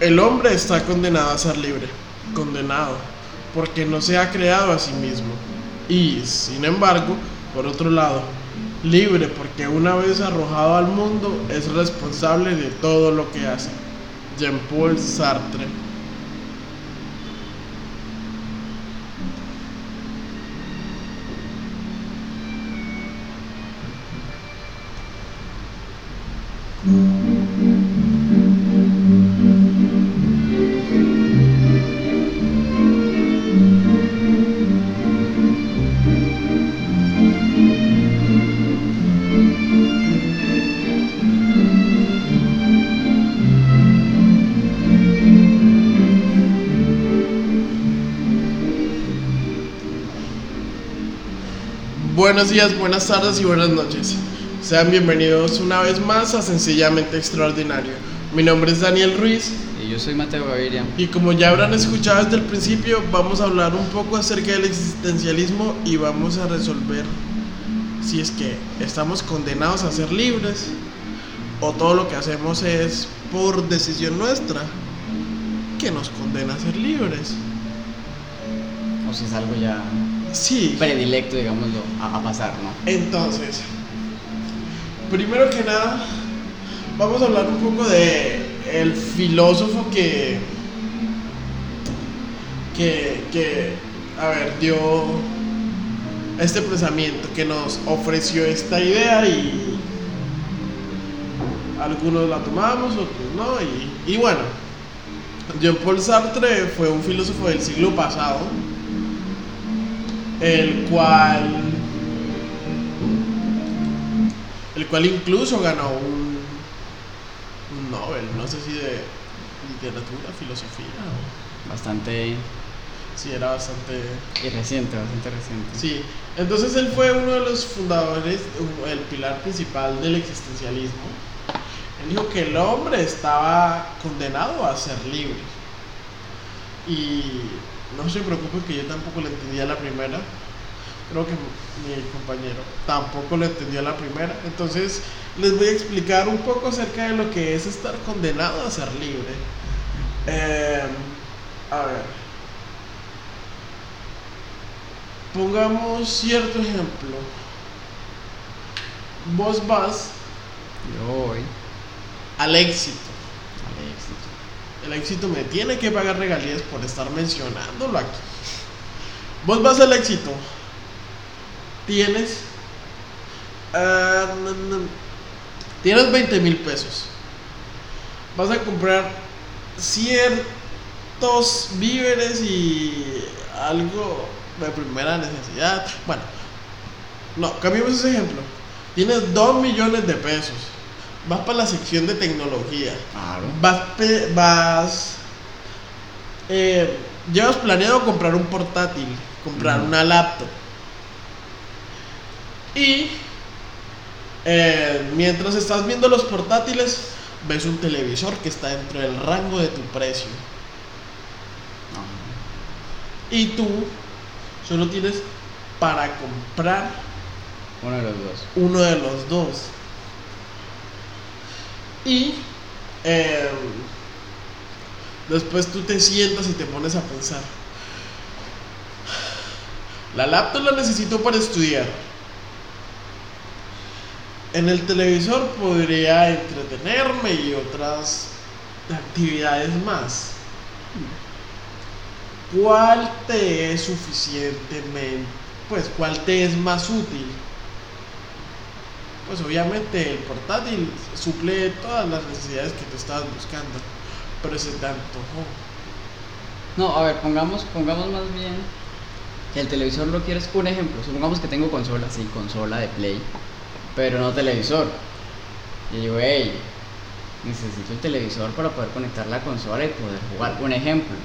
El hombre está condenado a ser libre, condenado, porque no se ha creado a sí mismo. Y, sin embargo, por otro lado, libre porque una vez arrojado al mundo es responsable de todo lo que hace. Jean-Paul Sartre. Buenos días, buenas tardes y buenas noches. Sean bienvenidos una vez más a Sencillamente Extraordinario. Mi nombre es Daniel Ruiz. Y yo soy Mateo Gaviria. Y como ya habrán escuchado desde el principio, vamos a hablar un poco acerca del existencialismo y vamos a resolver si es que estamos condenados a ser libres o todo lo que hacemos es por decisión nuestra que nos condena a ser libres. O si es algo ya Sí. predilecto, digámoslo, a, a pasar, ¿no? Entonces, primero que nada, vamos a hablar un poco de el filósofo que, que, que, a ver, dio este pensamiento, que nos ofreció esta idea y algunos la tomamos, otros no, y, y bueno, Jean-Paul Sartre fue un filósofo del siglo pasado, el cual el cual incluso ganó un, un Nobel, no sé si de literatura, filosofía, o- Bastante. sí, era bastante... Y reciente, bastante reciente. Sí, entonces él fue uno de los fundadores, el pilar principal del existencialismo. Él dijo que el hombre estaba condenado a ser libre. Y no se preocupen que yo tampoco lo entendía a la primera. Creo que mi compañero tampoco lo entendió a la primera. Entonces les voy a explicar un poco acerca de lo que es estar condenado a ser libre. Eh, a ver. Pongamos cierto ejemplo. Vos vas Yo voy al éxito. El éxito me tiene que pagar regalías por estar mencionándolo aquí. Vos vas al éxito. Tienes. ah, tienes 20 mil pesos. Vas a comprar ciertos víveres y algo de primera necesidad. Bueno, no, cambiemos ese ejemplo. Tienes 2 millones de pesos. Vas para la sección de tecnología. Claro. Vas, vas eh, llevas planeado comprar un portátil, comprar una laptop. Y eh, mientras estás viendo los portátiles, ves un televisor que está dentro del rango de tu precio. Y tú solo tienes para comprar Uno de los dos. uno de los dos. Y eh, después tú te sientas y te pones a pensar. La laptop la necesito para estudiar. En el televisor podría entretenerme y otras actividades más. ¿Cuál te es suficientemente, pues cuál te es más útil? Pues obviamente el portátil suple todas las necesidades que tú estabas buscando, pero se te antojó. No, a ver, pongamos, pongamos más bien que el televisor lo quieres. Un ejemplo, supongamos que tengo consola, sí, consola de Play, pero no televisor. Y yo hey, necesito el televisor para poder conectar la consola y poder jugar. Un ejemplo,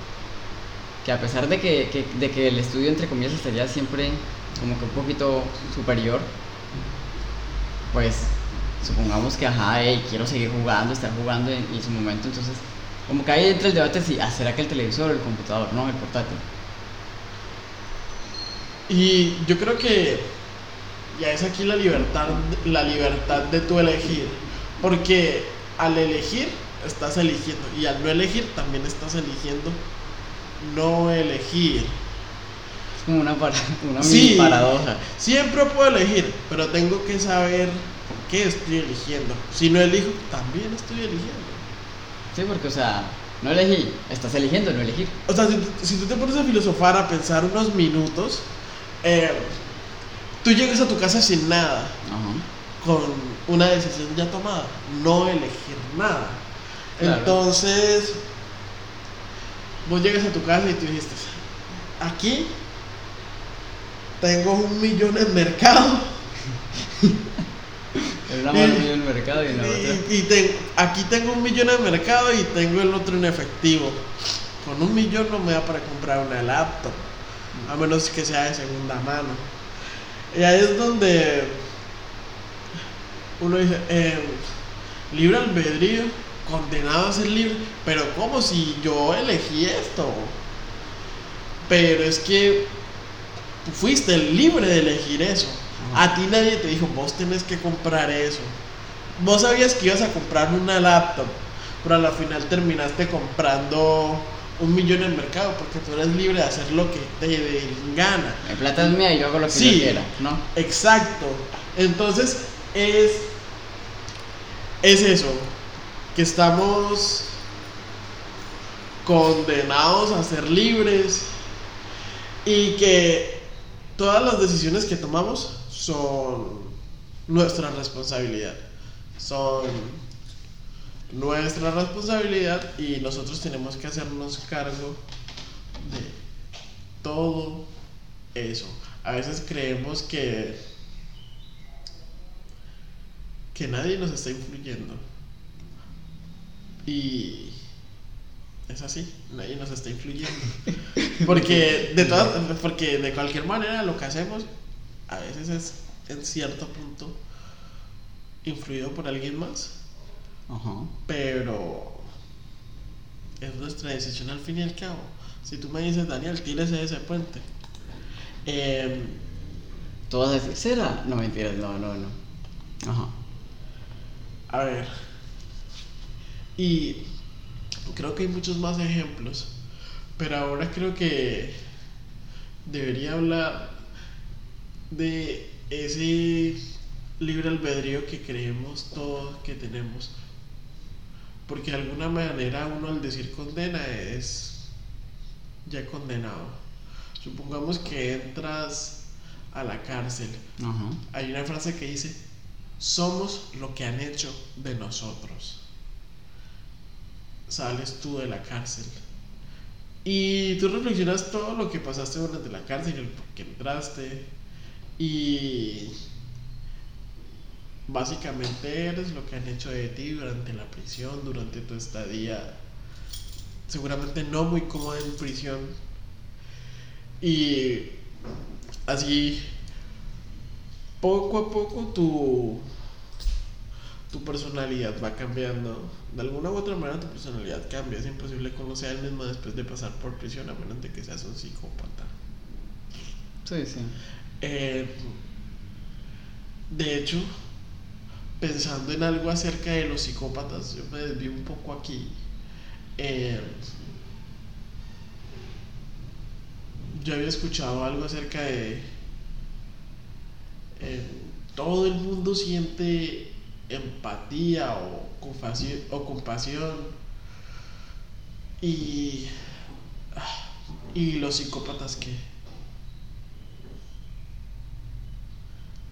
que a pesar de que, que- de que el estudio, entre comillas, estaría siempre como que un poquito superior, pues supongamos que, ajá, hey, quiero seguir jugando, estar jugando en, en su momento, entonces, como que ahí entra el debate si, ah, ¿será que el televisor o el computador? No, el portátil. Y yo creo que ya es aquí la libertad, la libertad de tu elegir, porque al elegir estás eligiendo. Y al no elegir, también estás eligiendo no elegir. Como una, para- una Sí. mini paradoja. Siempre puedo elegir, pero tengo que saber qué estoy eligiendo. Si no elijo, también estoy eligiendo. Sí, porque, o sea, no elegí, estás eligiendo no elegir. O sea, si, si tú te pones a filosofar, a pensar unos minutos, eh, tú llegas a tu casa sin nada, Ajá. con una decisión ya tomada, no elegir nada. Claro. Entonces, vos llegas a tu casa y tú dijiste, aquí tengo un millón en mercado. Es mano en el mercado y en la. Y, y te- aquí tengo un millón en mercado y tengo el otro en efectivo. Con un millón no me da para comprar una laptop, a menos que sea de segunda mano. Y ahí es donde uno dice, eh, libre albedrío, condenado a ser libre, pero como si yo elegí esto. Pero es que tú fuiste libre de elegir eso. Ajá. A ti nadie te dijo, vos tenés que comprar eso. Vos sabías que ibas a comprar una laptop, pero a la final terminaste comprando un millón en mercado porque tú eres libre de hacer lo que te dé gana. Mi plata es mía y yo hago lo que Sí. yo quiera, ¿no? Exacto. Entonces es es eso, que estamos condenados a ser libres y que todas las decisiones que tomamos son nuestra responsabilidad. Son nuestra responsabilidad y nosotros tenemos que hacernos cargo de todo eso. A veces creemos que que nadie nos está influyendo. Y es así, nadie nos está influyendo. Porque de todas porque de cualquier manera lo que hacemos a veces es en cierto punto influido por alguien más, Ajá. pero es nuestra decisión al fin y al cabo. Si tú me dices, Daniel, tírese de ese puente. Em, ¿Tú vas a decir, será? No, mentiras, no, no, no. Ajá. A ver. Y creo que hay muchos más ejemplos. Pero ahora creo que debería hablar de ese libre albedrío que creemos todos que tenemos. Porque de alguna manera uno al decir condena es ya condenado. Supongamos que entras a la cárcel hay una frase que dice, somos lo que han hecho de nosotros. Sales tú de la cárcel. Y tú reflexionas todo lo que pasaste durante la cárcel, el por qué entraste. Y básicamente eres lo que han hecho de ti durante la prisión, durante tu estadía. Seguramente no muy cómoda en prisión. Y así poco a poco tu, tu personalidad va cambiando. De alguna u otra manera tu personalidad cambia. Es imposible sea el mismo después de pasar por prisión, a menos de que seas un psicópata. Sí, sí. Eh, de hecho, pensando en algo acerca de los psicópatas, yo me desvío un poco aquí. Eh, yo había escuchado algo acerca de eh, todo el mundo siente empatía o compasión, o compasión y y los psicópatas que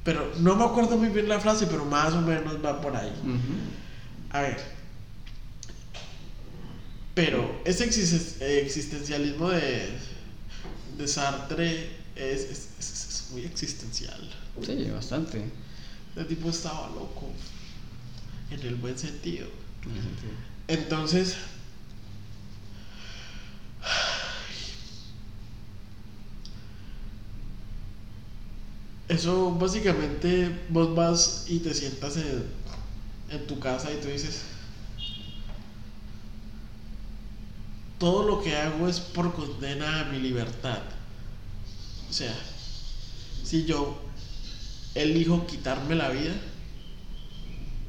pero no me acuerdo muy bien la frase pero más o menos va por ahí a ver. Pero ese exis- existencialismo de, de Sartre es, es- es- es muy existencial. Sí, bastante. El tipo estaba loco. En el buen sentido. en ese sentido. Entonces. Eso básicamente vos vas y te sientas en, en tu casa y tú dices, todo lo que hago es por condena a mi libertad. O sea, si yo elijo quitarme la vida,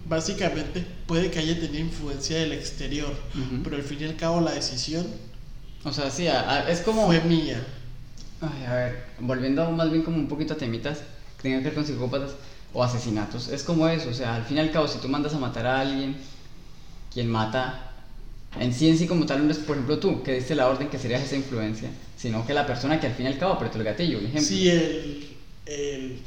básicamente puede que haya tenido influencia del exterior, Ujú. pero al fin y al cabo la decisión O sea, sí, a- a- es como... fue mía. Ay, a ver, volviendo más bien como un poquito a temitas que tengan que ver con psicópatas o asesinatos, es como eso, o sea, al fin y al cabo, si tú mandas a matar a alguien, quien mata, en sí en sí como tal no es, por ejemplo, tú, que diste la orden que serías esa influencia, sino que la persona que al fin y al cabo apretó el gatillo, un ejemplo. Sí, el, el,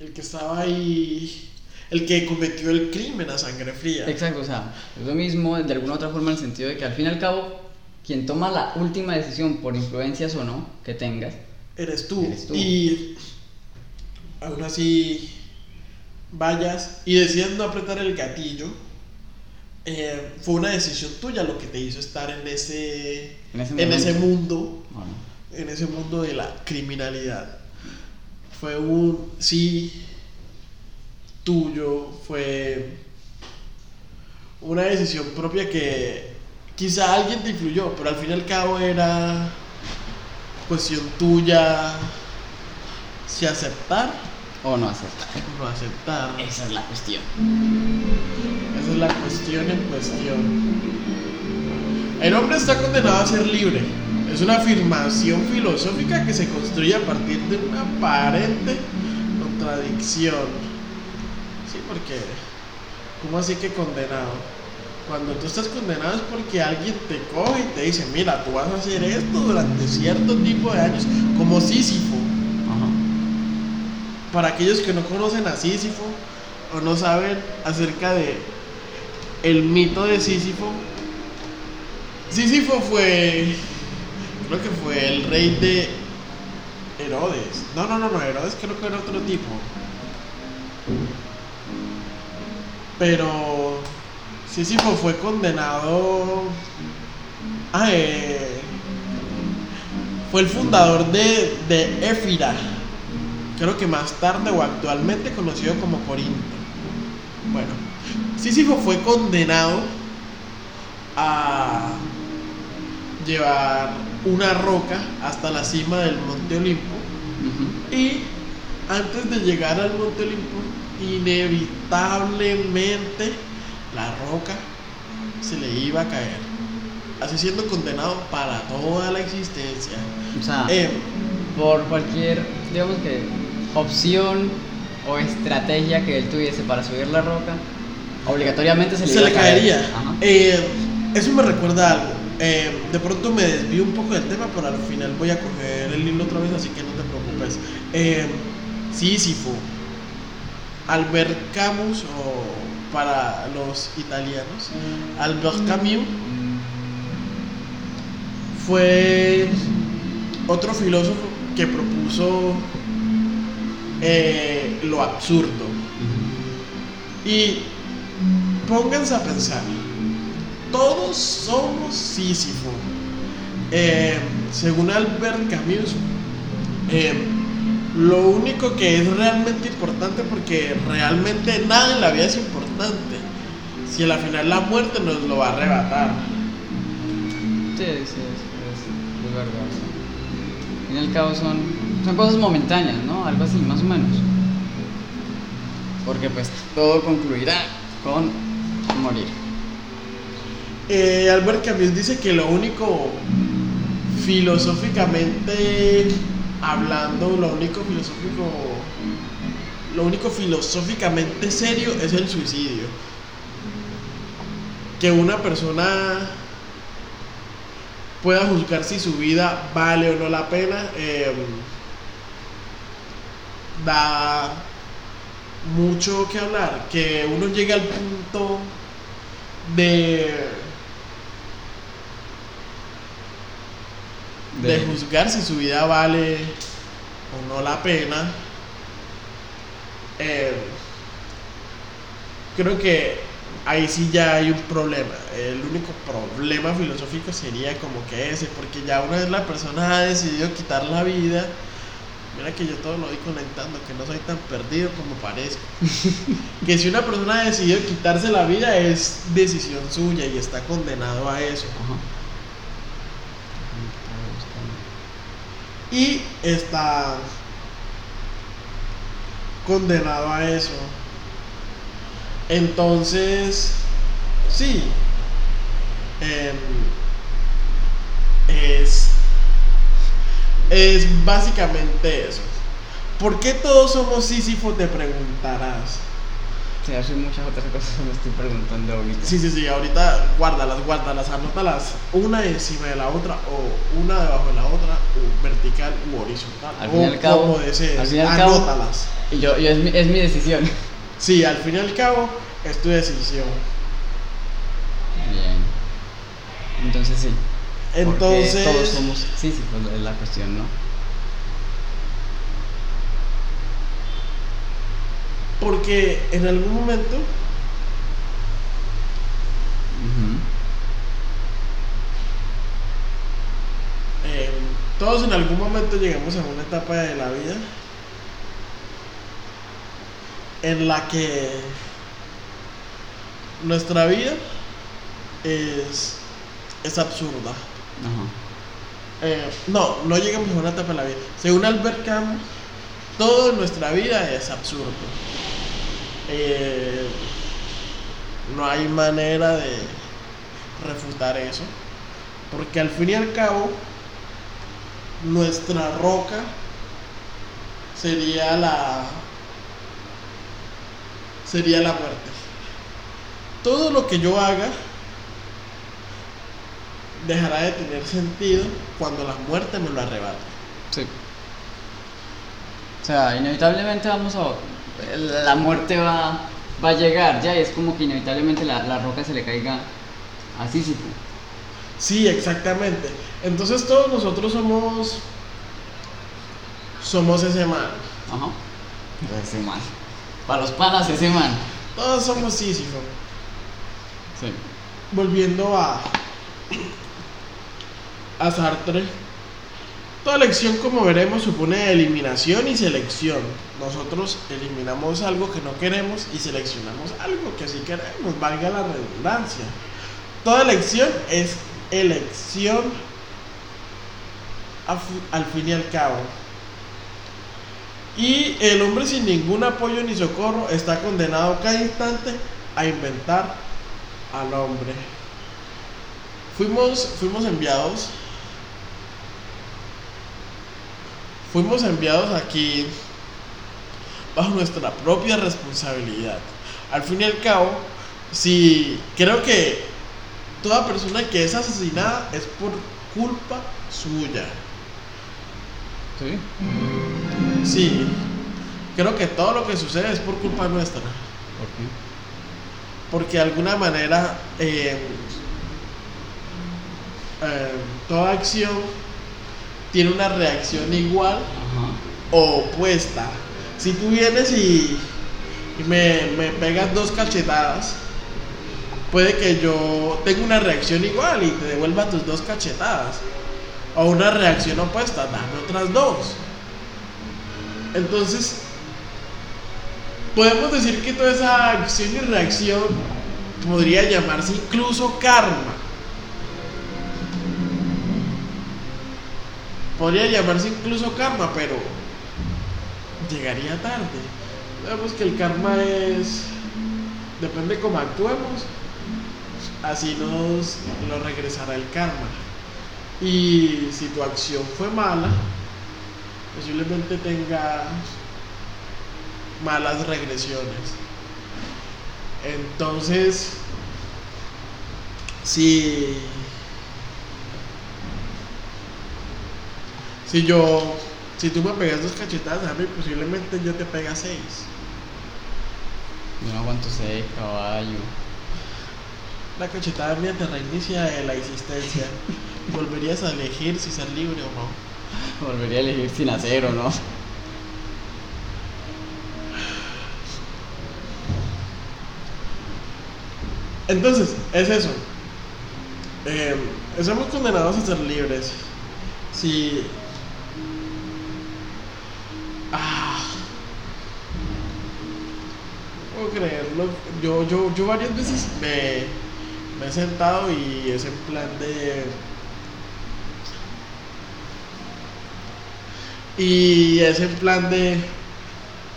el que estaba ahí, el que cometió el crimen a sangre fría. Exacto, o sea, es lo mismo de alguna otra forma en el sentido de que al fin y al cabo, quien toma la última decisión por influencias o no que tengas, Eres tú. Eres tú. Y aún así vayas y decidas no apretar el gatillo. eh, fue una decisión tuya lo que te hizo estar en ese, En ese en ese momento. mundo, en ese mundo de la criminalidad. Fue un sí tuyo, fue una decisión propia que quizá alguien te influyó, pero al fin y al cabo era cuestión tuya si aceptar O no aceptar. no aceptar. Esa es la cuestión. Esa es la cuestión en cuestión. El hombre está condenado a ser libre. Es una afirmación filosófica que se construye a partir de una aparente contradicción. Sí, porque ¿cómo así que condenado? Cuando tú estás condenado es porque alguien te coge y te dice, mira, tú vas a hacer esto durante cierto tipo de años, como Sísifo. Ajá. Para aquellos que no conocen a Sísifo o no saben acerca de el mito de Sísifo, Sísifo fue, creo que fue el rey de Herodes. No, no, no, no, Herodes creo que era otro tipo. Pero Sísifo fue condenado. Ah, eh, fue el fundador de, de Éfira. Creo que más tarde o actualmente conocido como Corinto. Bueno, Sísifo fue condenado a llevar una roca hasta la cima del Monte Olimpo. Y antes de llegar al Monte Olimpo, inevitablemente la roca se le iba a caer. Así siendo condenado para toda la existencia. O sea, Eh, por cualquier, digamos que, opción o estrategia que él tuviese para subir la roca, obligatoriamente se le, se iba le a caer. caería. Eh, eso me recuerda a algo. Eh, de pronto me desvío un poco del tema, pero al final voy a coger el hilo otra vez, así que no te preocupes. Eh, Sísifo, Albert Camus, o para los italianos, Albert Camus fue otro filósofo que propuso eh, lo absurdo. Y pónganse a pensar, todos somos Sísifo. Eh, según Albert Camus, eh, lo único que es realmente importante, porque realmente nada en la vida es importante, si al final la muerte nos lo va a arrebatar. Sí, sí, es, es, es verdad. y al cabo son, son cosas momentáneas, ¿no? Algo así, más o menos. Porque pues todo concluirá con morir. Eh, Albert Camus dice que lo único filosóficamente hablando, lo único filosófico, lo único filosóficamente serio es el suicidio. Que una persona pueda juzgar si su vida vale o no la pena, eh, da mucho que hablar. Que uno llegue al punto de de juzgar si su vida vale o no la pena. eh, creo que ahí sí ya hay un problema. El único problema filosófico sería como que ese, porque ya una vez la persona ha decidido quitar la vida, mira que yo todo lo voy conectando, que no soy tan perdido como parezco. que si una persona ha decidido quitarse la vida es decisión suya y está condenado a eso. Ajá. Y está condenado a eso. Entonces, sí. em, es. Es básicamente eso. ¿Por qué todos somos Sísifo? Te preguntarás. Sí, hace muchas otras cosas que me estoy preguntando ahorita. Sí, sí, sí, ahorita guárdalas, guárdalas, anótalas una encima de la otra o una debajo de la otra, o vertical u horizontal. Al fin y al cabo- al fin y al cabo- anótalas. Yo, yo es, mi, es mi decisión. Sí, al fin y al cabo es tu decisión. Bien. Entonces sí. porque Entonces, Todos somos. Sí, sí, pues es la cuestión, ¿no? Porque en algún momento eh, todos en algún momento llegamos a una etapa de la vida en la que nuestra vida es, es absurda. Ajá. Eh, no, no llegamos a una etapa de la vida. Según Albert Camus, todo en nuestra vida es absurdo. Eh, no hay manera de refutar eso. Porque al fin y al cabo, nuestra roca sería la sería la muerte. Todo lo que yo haga dejará de tener sentido cuando la muerte me lo arrebate. Sí. O sea, inevitablemente vamos a. La muerte va, va a llegar ya, y es como que inevitablemente la, la roca se le caiga a Sísifo. Sí, exactamente. Entonces todos nosotros somos somos ese man. Ajá. Ese man. Para los panas, ese man. Todos somos Sísifo. Sí. Volviendo a a Sartre. Toda elección, como veremos, supone eliminación y selección. Nosotros eliminamos algo que no queremos y seleccionamos algo que sí queremos, valga la redundancia. Toda elección es elección al fin y al cabo. Y el hombre sin ningún apoyo ni socorro está condenado cada instante a inventar al hombre. Fuimos, fuimos enviados. Fuimos enviados aquí bajo nuestra propia responsabilidad. Al fin y al cabo, si creo que toda persona que es asesinada es por culpa suya. Sí. Sí, creo que todo lo que sucede es por culpa nuestra. ¿Por qué? Porque de alguna manera eh, eh, toda acción tiene una reacción igual Ajá. o opuesta. Si tú vienes y, y me, me pegas dos cachetadas, puede que yo tenga una reacción igual y te devuelva tus dos cachetadas. O una reacción opuesta, dame otras dos. Entonces, podemos decir que toda esa acción y reacción podría llamarse incluso karma. Podría llamarse incluso karma, pero llegaría tarde. Sabemos que el karma es. Depende cómo actuemos, así nos lo regresará el karma. Y si tu acción fue mala, posiblemente tengas malas regresiones. Entonces, si, si yo, si tú me pegas dos cachetadas a mí, posiblemente yo te pega seis. Yo no aguanto seis, caballo. La cachetada mía te reinicia la existencia. Volverías a elegir si ser libre o no. Volvería a elegir sin hacer o no. Entonces, es eso. Eh, estamos condenados a ser libres. Si. Creerlo. Yo, yo, yo varias veces me, me he sentado y es en plan de. Y es en plan de.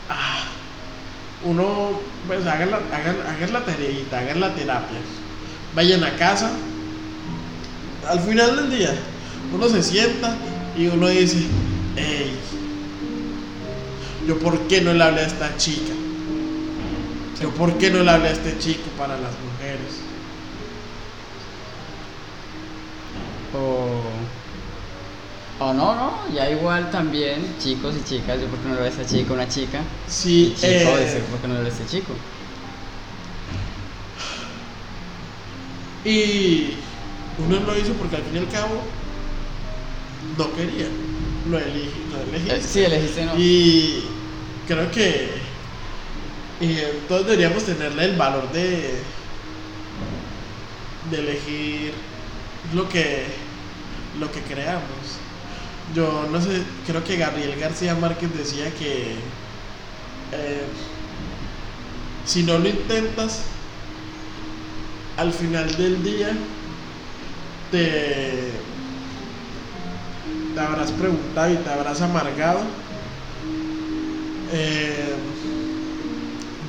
Ah, uno, pues hagan la, hagan, hagan la tareita, hagan la terapia. Vayan a casa. Al final del día, uno se sienta y uno dice, hey, yo por qué no le hablé a esta chica. Yo por qué no le hablé a este chico para las mujeres. O, o no, no, ya igual también, chicos y chicas, yo por qué no le hablé a esta chica, una chica. Sí, chico, eh, por qué no le hablé a este chico. Y uno lo hizo porque al fin y al cabo no quería. Lo elegí, lo Eh, elegí. sí, elegiste no. Y creo que eh, todos deberíamos tenerle el valor de, de elegir lo que, lo que creamos. Yo no sé, creo que Gabriel García Márquez decía que eh, si no lo intentas, al final del día te, te habrás preguntado y te habrás amargado eh,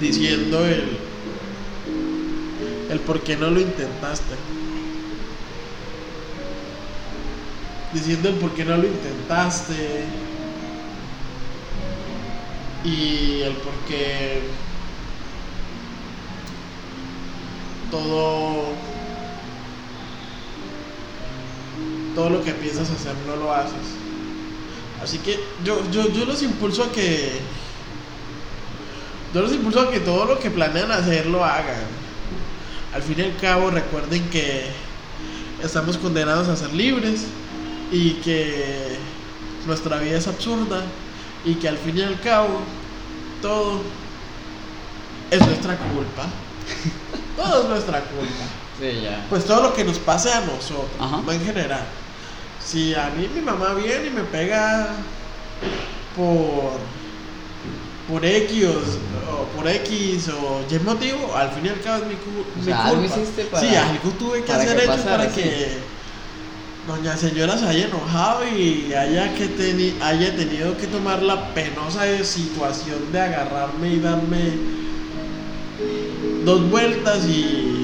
diciendo el, el por qué no lo intentaste. Diciendo el por qué no lo intentaste. Y el por qué todo todo lo que piensas hacer no lo haces. Así que yo, yo, yo los impulso a que. Yo los impulso a que todo lo que planean hacer lo hagan. Al fin y al cabo, recuerden que estamos condenados a ser libres y que nuestra vida es absurda y que al fin y al cabo todo es nuestra culpa. todo es nuestra culpa. Sí, ya. Pues todo lo que nos pase a nosotros, Ajá. en general. Si a mí mi mamá viene y me pega por por X o, o por X o Y motivo, al fin y al cabo es mi, cu- O mi sea, algo culpa. hiciste para- sí, algo tuve que hacer hecho pasara, para sí. que doña señora se haya enojado y haya que teni- haya tenido que tomar la penosa situación de agarrarme y darme dos vueltas y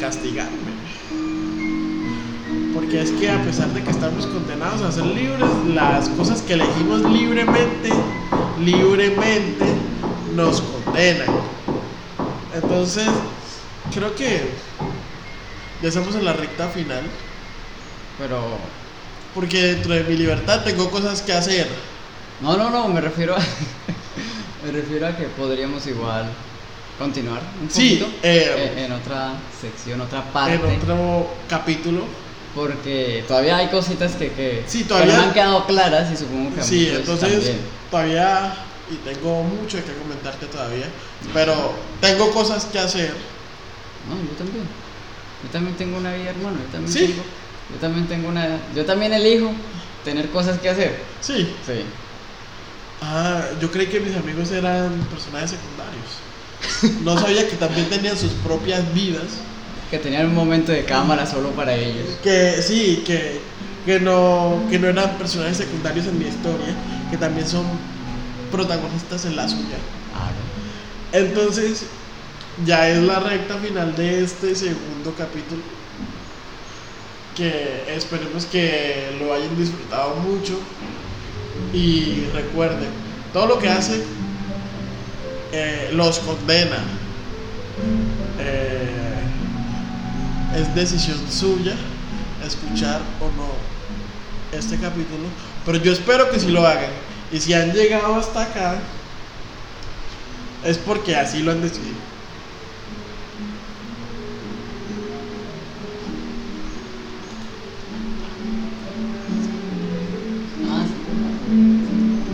castigarme. Porque es que a pesar de que estamos condenados a ser libres, las cosas que elegimos libremente, libremente nos condenan. Entonces, creo que ya estamos en la recta final. Pero. Porque dentro de mi libertad tengo cosas que hacer. No, no, no, me refiero a. me refiero a que podríamos igual continuar un Sí, poquito eh, en otra sección, otra parte. En otro capítulo. Porque todavía hay cositas que, que, Sí, que todavía- no han quedado claras y supongo que a Sí, entonces también. Todavía, y tengo mucho que comentarte todavía, pero tengo cosas que hacer. No, yo también. Yo también tengo una vida, hermano. Yo también Sí. tengo. Yo también tengo una. Yo también elijo tener cosas que hacer. Sí. Sí. Ah, yo creí que mis amigos eran personajes secundarios. No sabía que también tenían sus propias vidas. Que tenían un momento de cámara solo para ellos. Que sí, que, que, no, que no eran personajes secundarios en mi historia, que también son protagonistas en la suya. Claro. Entonces, ya es la recta final de este segundo capítulo. Que esperemos que lo hayan disfrutado mucho. Y recuerden, todo lo que hace eh, los condena. Eh, es decisión suya escuchar o no este capítulo. Pero yo espero que sí lo hagan. Y si han llegado hasta acá, es porque así lo han decidido.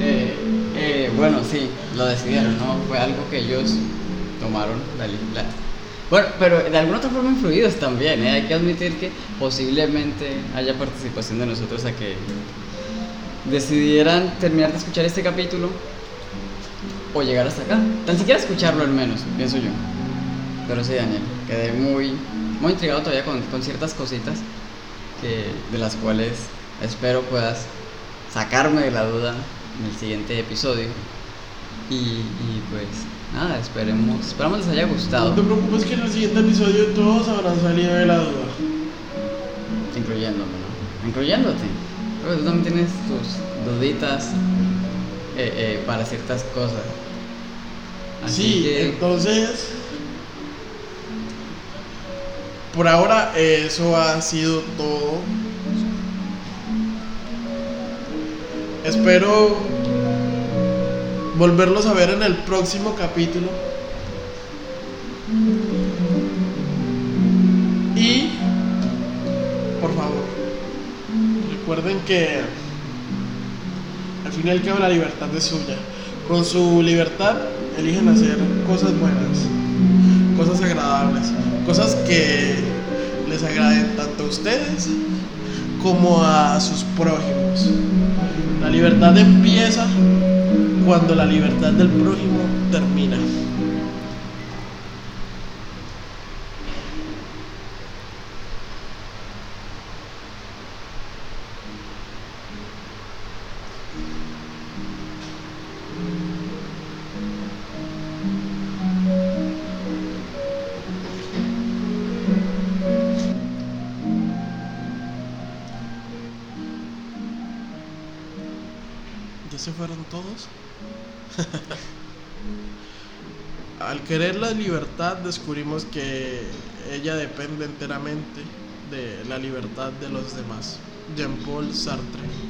Eh, eh, bueno, sí, lo decidieron, ¿no? Fue algo que ellos tomaron la, la- Bueno, pero de alguna otra forma influidos también, ¿eh? Hay que admitir que posiblemente haya participación de nosotros a que decidieran terminar de escuchar este capítulo o llegar hasta acá. Tan siquiera escucharlo al menos, pienso yo. Pero sí, Daniel, quedé muy, muy intrigado todavía con, con ciertas cositas que, de las cuales espero puedas sacarme de la duda en el siguiente episodio. Y, y pues nada, esperemos, esperamos les haya No gustado, te preocupes que en el siguiente episodio todos habrán salido de la duda. incluyéndome, ¿no? Incluyéndote. Tú también tienes tus duditas eh, eh, para ciertas cosas. Así sí, que, entonces. Por ahora eso ha sido todo. Espero volverlos a ver en el próximo capítulo. Recuerden que al fin y la libertad es suya. Con su libertad eligen hacer cosas buenas, cosas agradables, cosas que les agraden tanto a ustedes como a sus prójimos. La libertad empieza cuando la libertad del prójimo termina. Fueron todos? Al querer la libertad descubrimos que ella depende enteramente de la libertad de los demás. Jean-Paul Sartre.